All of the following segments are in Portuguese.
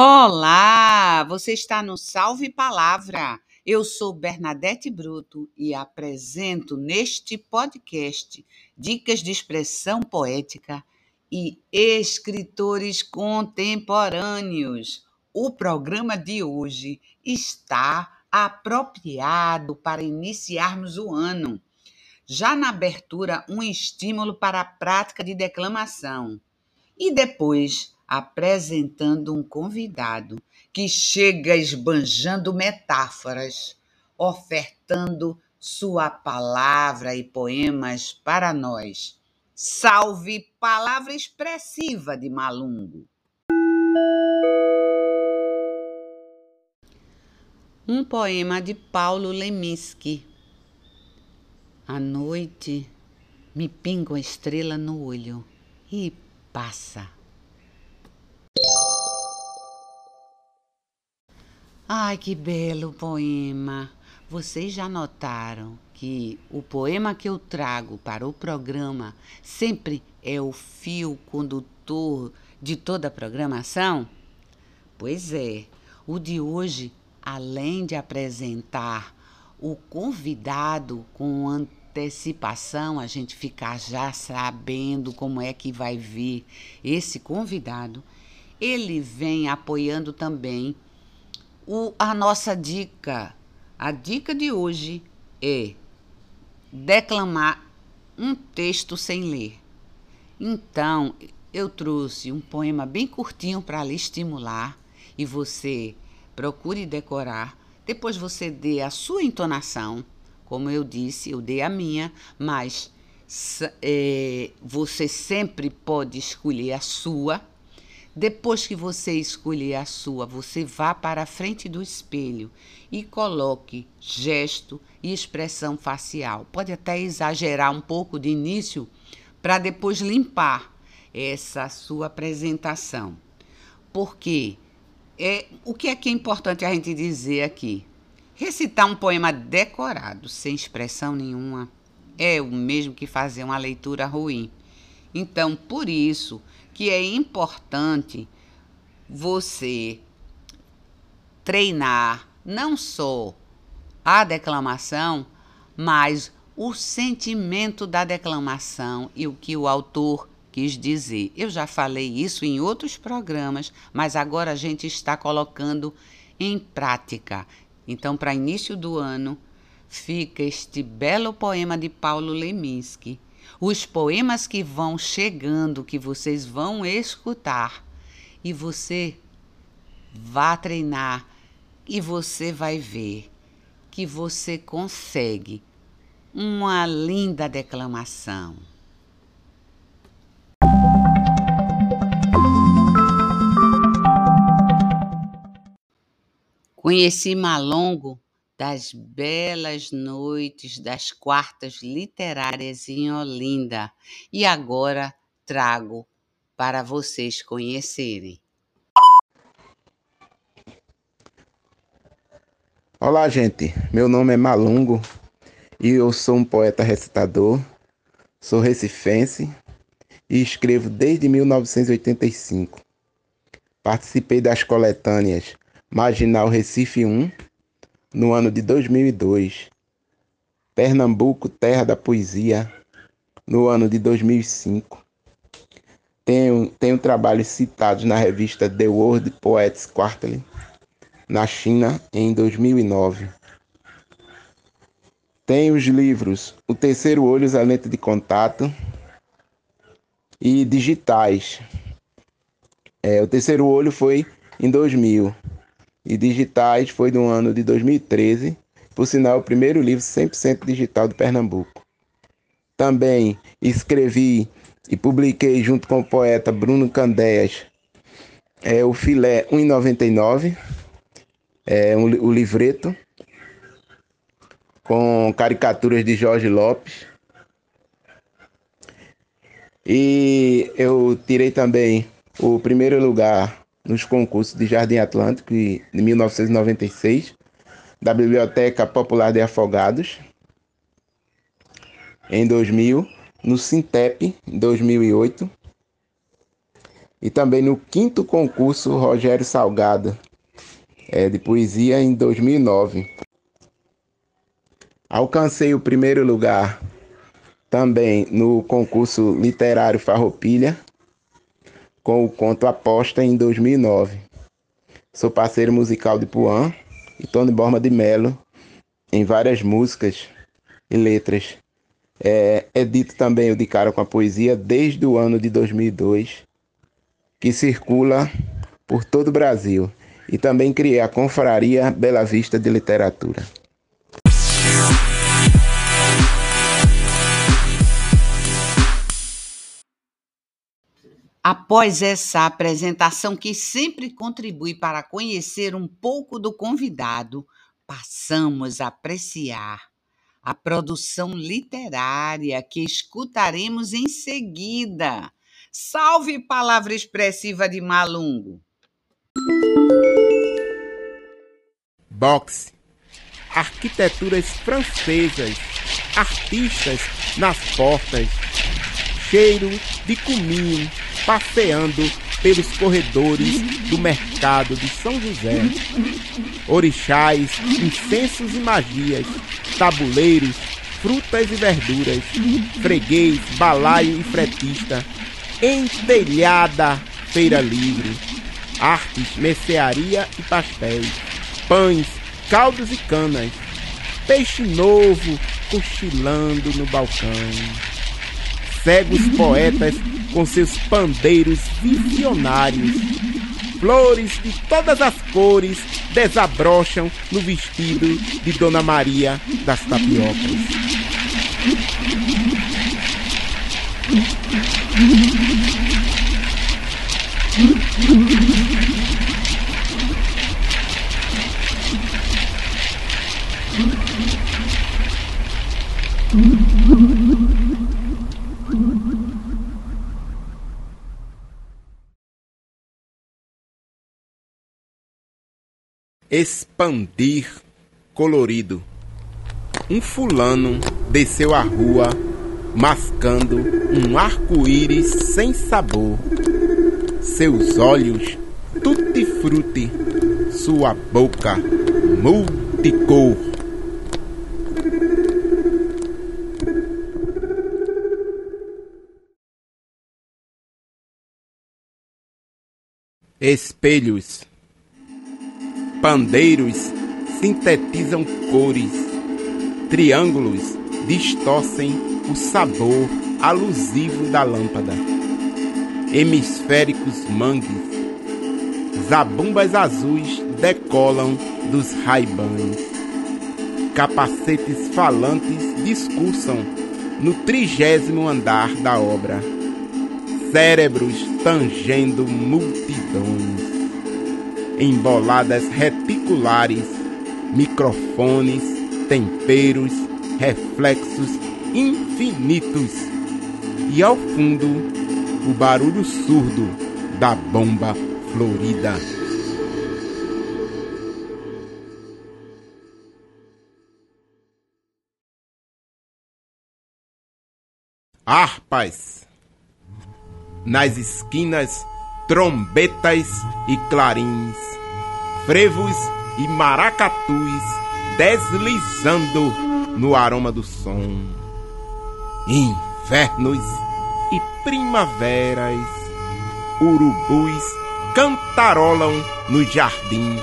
Olá, você está no Salve Palavra. Eu sou Bernadette Bruto e apresento neste podcast dicas de expressão poética e escritores contemporâneos. O programa de hoje está apropriado para iniciarmos o ano. Já na abertura, um estímulo para a prática de declamação. E depois, apresentando um convidado que chega esbanjando metáforas, ofertando sua palavra e poemas para nós. Salve palavra expressiva de Malungo. Um poema de Paulo Leminski. À noite me pinga a estrela no olho e passa. Ai, que belo poema! Vocês já notaram que o poema que eu trago para o programa sempre é o fio condutor de toda a programação? Pois é, o de hoje, além de apresentar o convidado com antecipação, a gente ficar já sabendo como é que vai vir esse convidado, ele vem apoiando também o, a nossa dica, a dica de hoje é declamar um texto sem ler. Então, eu trouxe um poema bem curtinho para lhe estimular e você procure decorar. Depois você dê a sua entonação, como eu disse, eu dei a minha, mas é, você sempre pode escolher a sua depois que você escolher a sua, você vá para a frente do espelho e coloque gesto e expressão facial. Pode até exagerar um pouco de início para depois limpar essa sua apresentação. Porque é, o que é que é importante a gente dizer aqui? Recitar um poema decorado, sem expressão nenhuma, é o mesmo que fazer uma leitura ruim. Então, por isso, que é importante você treinar não só a declamação, mas o sentimento da declamação e o que o autor quis dizer. Eu já falei isso em outros programas, mas agora a gente está colocando em prática. Então, para início do ano, fica este belo poema de Paulo Leminski, os poemas que vão chegando, que vocês vão escutar, e você vá treinar e você vai ver que você consegue uma linda declamação. Conheci Malongo das belas noites das quartas literárias em Olinda e agora trago para vocês conhecerem. Olá, gente. Meu nome é Malungo e eu sou um poeta recitador. Sou recifense e escrevo desde 1985. Participei das coletâneas Marginal Recife 1 no ano de 2002. Pernambuco, terra da poesia, no ano de 2005. Tenho, tenho trabalhos citados na revista The World Poets Quarterly, na China, em 2009. Tenho os livros O Terceiro Olho, a Lente de Contato e Digitais. É, o Terceiro Olho foi em 2000 e digitais foi do ano de 2013, por sinal, o primeiro livro 100% digital de Pernambuco. Também escrevi e publiquei junto com o poeta Bruno Candeias é, o Filé 1,99, é, um, o livreto, com caricaturas de Jorge Lopes. E eu tirei também o primeiro lugar nos concursos de Jardim Atlântico de 1996, da Biblioteca Popular de Afogados, em 2000, no Sintep, em 2008, e também no quinto concurso Rogério Salgado é, de poesia em 2009. Alcancei o primeiro lugar também no concurso literário Farroupilha com o conto Aposta em 2009. Sou parceiro musical de Puan e Tony Borma de Melo em várias músicas e letras. É, edito também o De Cara com a Poesia desde o ano de 2002, que circula por todo o Brasil. E também criei a Confraria Bela Vista de Literatura. Após essa apresentação que sempre contribui para conhecer um pouco do convidado, passamos a apreciar a produção literária que escutaremos em seguida. Salve palavra expressiva de Malungo! Boxe, arquiteturas francesas, artistas nas portas, cheiro de cominho passeando pelos corredores do mercado de São José. Orixás, incensos e magias, tabuleiros, frutas e verduras, freguês, balaio e fretista, entelhada feira livre, artes, mercearia e pastéis, pães, caldos e canas, peixe novo cochilando no balcão cegos poetas com seus pandeiros visionários. Flores de todas as cores desabrocham no vestido de Dona Maria das Tapiocas. Expandir colorido. Um fulano desceu a rua mascando um arco-íris sem sabor. Seus olhos tutti-frutti, sua boca multicor. Espelhos Pandeiros sintetizam cores, triângulos distorcem o sabor alusivo da lâmpada. Hemisféricos mangues, zabumbas azuis decolam dos raibães. Capacetes falantes discursam no trigésimo andar da obra. Cérebros tangendo multidões emboladas reticulares, microfones, temperos, reflexos infinitos. E ao fundo, o barulho surdo da bomba florida. Harpas. Nas esquinas trombetas e clarins, frevos e maracatus deslizando no aroma do som. Invernos e primaveras, urubus cantarolam nos jardins.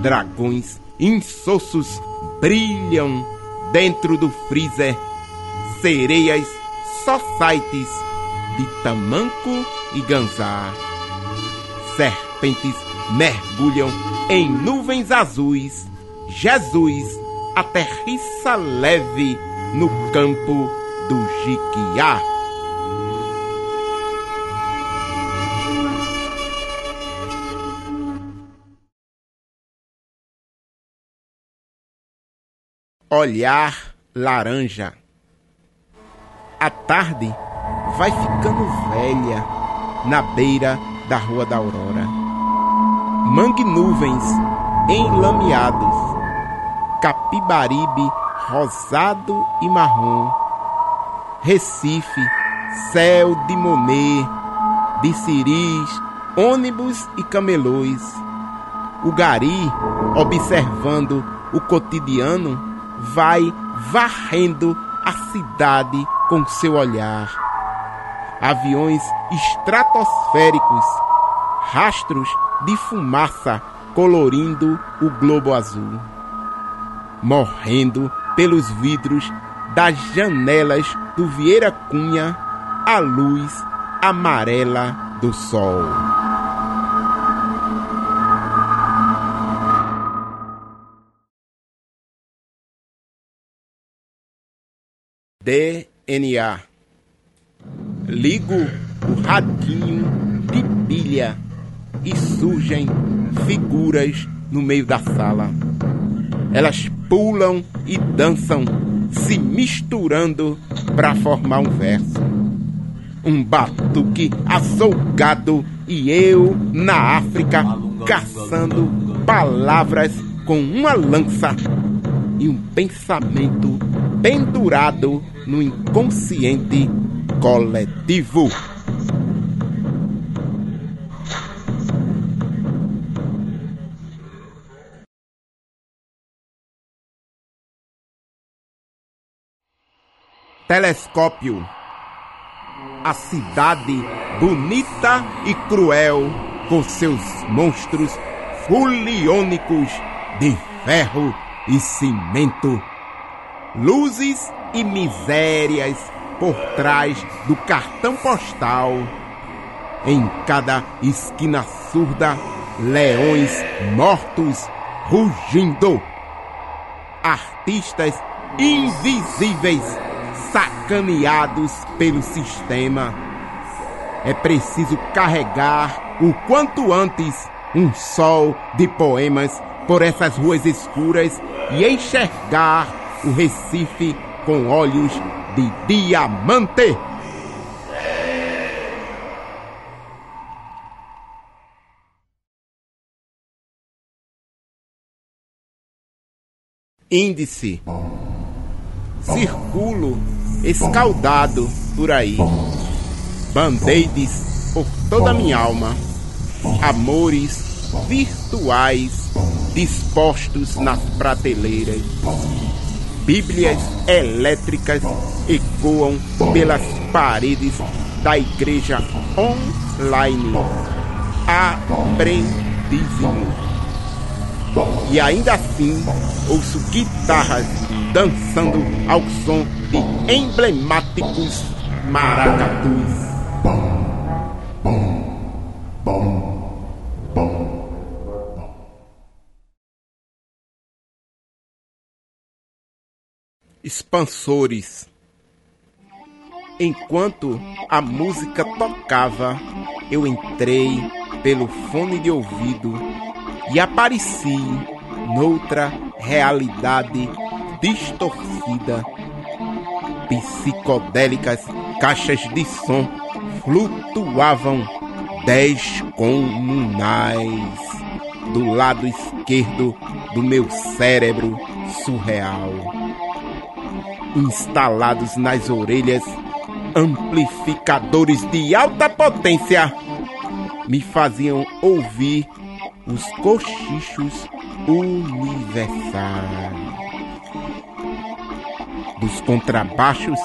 Dragões insossos brilham dentro do freezer. Sereias só sites de tamanco e ganzar. Serpentes mergulham em nuvens azuis. Jesus aterrissa leve no campo do Jiquiá. Olhar laranja. A tarde vai ficando velha na beira da Rua da Aurora. Mangue nuvens enlameados, Capibaribe rosado e marrom, Recife, céu de Monet, de ciris, ônibus e camelôs. O gari, observando o cotidiano, vai varrendo a cidade com seu olhar. Aviões estratosféricos, rastros de fumaça colorindo o globo azul, morrendo pelos vidros das janelas do Vieira Cunha a luz amarela do sol. DNA. Ligo o radinho de pilha e surgem figuras no meio da sala. Elas pulam e dançam, se misturando para formar um verso. Um batuque açouгado e eu na África caçando palavras com uma lança e um pensamento pendurado no inconsciente coletivo. Telescópio. A cidade bonita e cruel, com seus monstros fuliônicos de ferro e cimento. Luzes e misérias por trás do cartão postal. Em cada esquina surda, leões mortos rugindo. Artistas invisíveis sacaneados pelo sistema. É preciso carregar o quanto antes um sol de poemas por essas ruas escuras e enxergar o Recife com olhos de diamante. Índice. Circulo escaldado por aí. Band-aids por toda a minha alma. Amores virtuais dispostos nas prateleiras. Bíblias elétricas ecoam pelas paredes da igreja online. Aprendizimo. E ainda assim ouço guitarras dançando ao som de emblemáticos maracatus. Expansores. Enquanto a música tocava, eu entrei pelo fone de ouvido e apareci noutra realidade distorcida. Psicodélicas caixas de som flutuavam descomunais do lado esquerdo do meu cérebro surreal. Instalados nas orelhas, amplificadores de alta potência me faziam ouvir os cochichos universais. Dos contrabaixos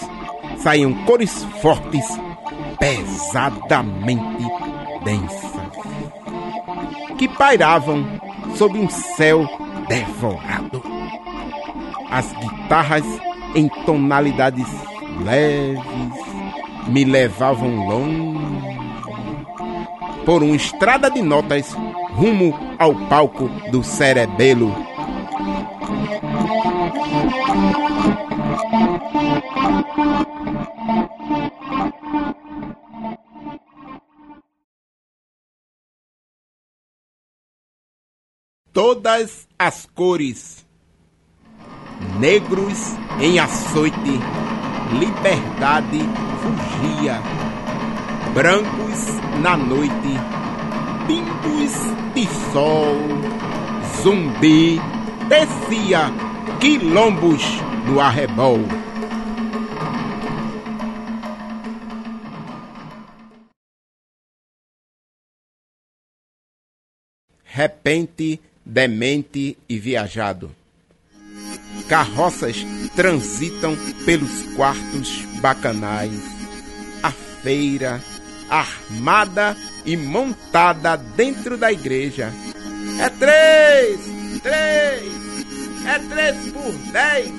saíam cores fortes, pesadamente densas, que pairavam sob um céu devorado. As guitarras em tonalidades leves me levavam longe por uma estrada de notas rumo ao palco do cerebelo. Todas as cores, negros em açoite, liberdade fugia, brancos na noite, pintos de sol, zumbi tecia quilombos no arrebol. Repente, demente e viajado. Carroças transitam pelos quartos bacanais. A feira, armada e montada dentro da igreja. É três! Três! É três por dez!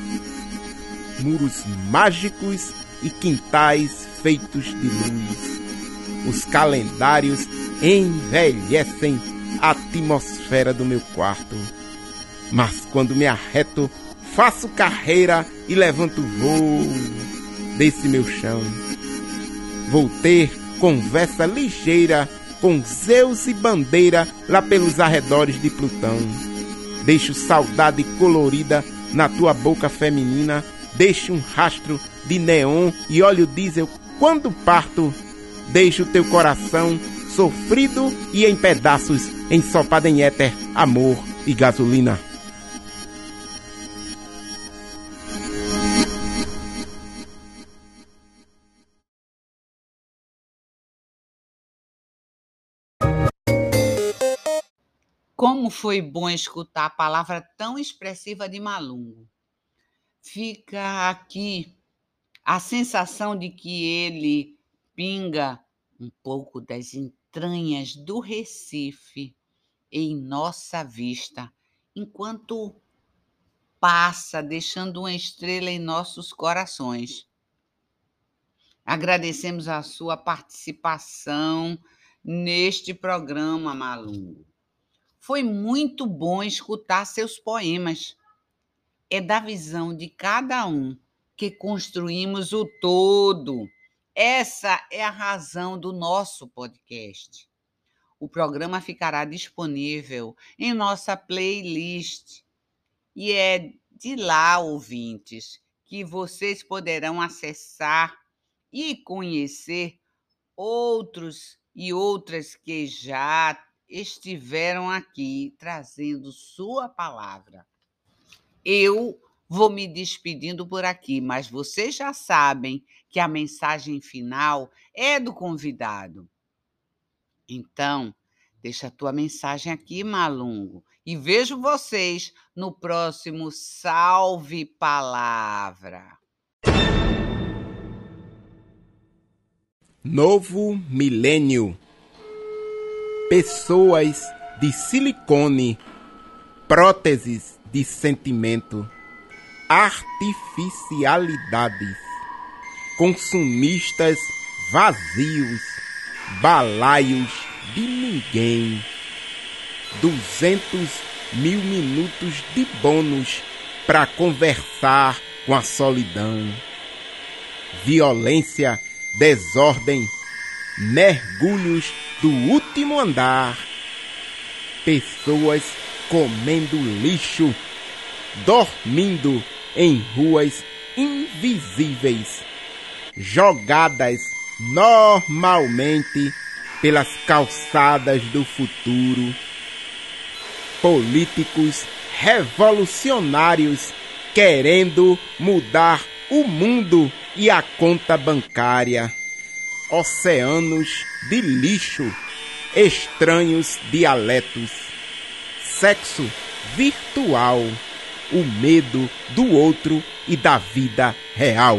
Muros mágicos e quintais feitos de luz. Os calendários envelhecem a atmosfera do meu quarto. Mas quando me arreto, faço carreira e levanto voo desse meu chão. Vou ter conversa ligeira com Zeus e Bandeira lá pelos arredores de Plutão. Deixo saudade colorida na tua boca feminina, deixo um rastro de neon e óleo diesel quando parto. Deixo teu coração sofrido e em pedaços, ensopado em éter, amor e gasolina. Como foi bom escutar a palavra tão expressiva de Malungo. Fica aqui a sensação de que ele pinga um pouco das entranhas do Recife em nossa vista, enquanto passa, deixando uma estrela em nossos corações. Agradecemos a sua participação neste programa, Malungo. Foi muito bom escutar seus poemas. É da visão de cada um que construímos o todo. Essa é a razão do nosso podcast. O programa ficará disponível em nossa playlist e é de lá, ouvintes, que vocês poderão acessar e conhecer outros e outras que já estiveram aqui trazendo sua palavra. Eu vou me despedindo por aqui, mas vocês já sabem que a mensagem final é do convidado. Então, deixa a tua mensagem aqui, Malungo, e vejo vocês no próximo Salve Palavra. Novo Milênio pessoas de silicone, próteses de sentimento, artificialidades, consumistas vazios, balaios de ninguém, duzentos mil minutos de bônus para conversar com a solidão, violência, desordem, mergulhos do último andar, pessoas comendo lixo, dormindo em ruas invisíveis, jogadas normalmente pelas calçadas do futuro, políticos revolucionários querendo mudar o mundo e a conta bancária oceanos de lixo, estranhos dialetos, sexo virtual, o medo do outro e da vida real.